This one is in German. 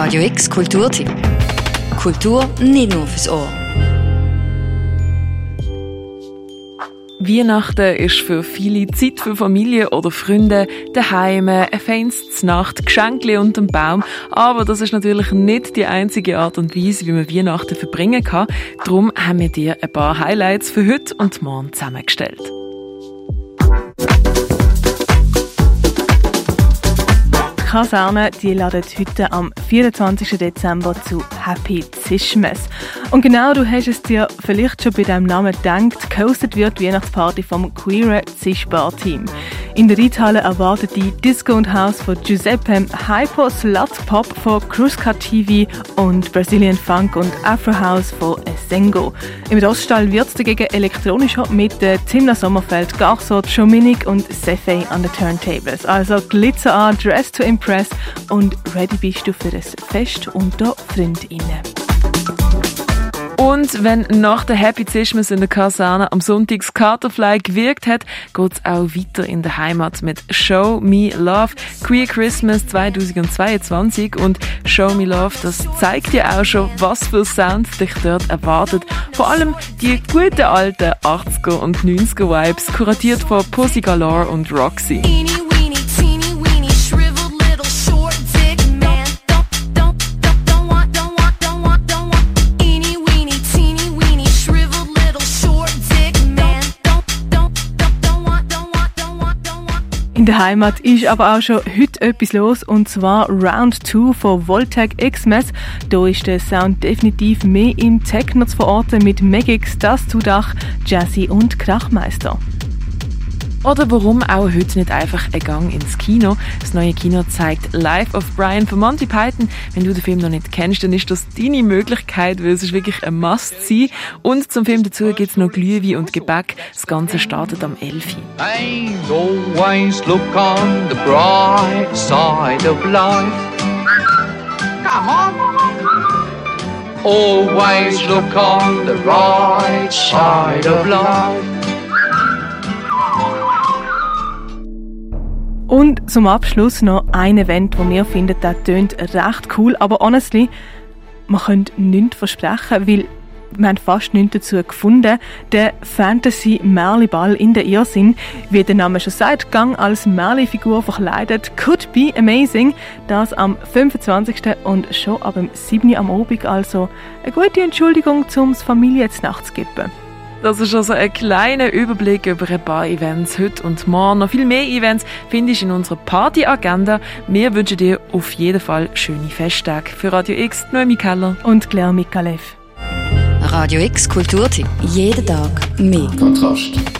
Radio X Kulturtipp. Kultur nicht nur fürs Ohr. Weihnachten ist für viele Zeit für Familie oder Freunde, daheim, ein feines Nacht, Geschenke unter dem Baum. Aber das ist natürlich nicht die einzige Art und Weise, wie man Weihnachten verbringen kann. Darum haben wir dir ein paar Highlights für heute und morgen zusammengestellt. Kaserne, die laden heute am 24. Dezember zu Happy Zischmes. Und genau, du hast es dir vielleicht schon bei deinem Namen gedacht, gehostet wird die Weihnachtsparty vom Queer Zischbar Team. In der Reithalle erwartet die Disco und House von Giuseppe, Hyper Slut Pop von Cruzca TV und Brazilian Funk und Afro House von Sengo. Im Roststall wird es dagegen elektronischer mit äh, Timna Sommerfeld, Garçot, Schominik und Sefei an den Turntables. Also Glitzer an, Dress to Impress und ready bist du für das Fest unter Freundinnen. Und wenn nach der Happy Zismus in der Kaserne am Sonntag das Katerfly gewirkt hat, geht es auch weiter in der Heimat mit Show Me Love Queer Christmas 2022 und Show Me Love, das zeigt dir auch schon, was für Sounds dich dort erwartet. Vor allem die guten alten 80er und 90er Vibes, kuratiert von Pussy Galore und Roxy. In der Heimat ist aber auch schon heute etwas los und zwar Round 2 von Voltec Xmas. Da ist der Sound definitiv mehr im Techno zu verorten mit Megix, Das Dach, Jazzy und Krachmeister. Oder warum auch heute nicht einfach ein Gang ins Kino? Das neue Kino zeigt Life of Brian von Monty Python. Wenn du den Film noch nicht kennst, dann ist das deine Möglichkeit, weil es ist wirklich ein Must sein. Und zum Film dazu gibt es noch Glühwein und Gebäck. Das Ganze startet am 11. always look on the bright side of life. Come on. Always look on the right side of life. Und zum Abschluss noch ein Event, wo wir finden, das tönt recht cool, aber honestly, man könnte nichts versprechen, weil wir haben fast nichts dazu gefunden. Der Fantasy Merli-Ball in der Irrsinn, wie der Name schon sagt, Gang als Merli-Figur verkleidet, could be amazing. Das am 25. und schon ab dem 7. am Abend, also eine gute Entschuldigung, um Familie zu Nacht zu geben. Das ist also ein kleiner Überblick über ein paar Events heute und morgen. Noch viel mehr Events findest du in unserer Party-Agenda. Wir wünschen dir auf jeden Fall schöne Festtage. Für Radio X, Noemi Keller und Claire Mikalev. Radio X Kulturtipp. Jeden Tag mehr. Kontrast.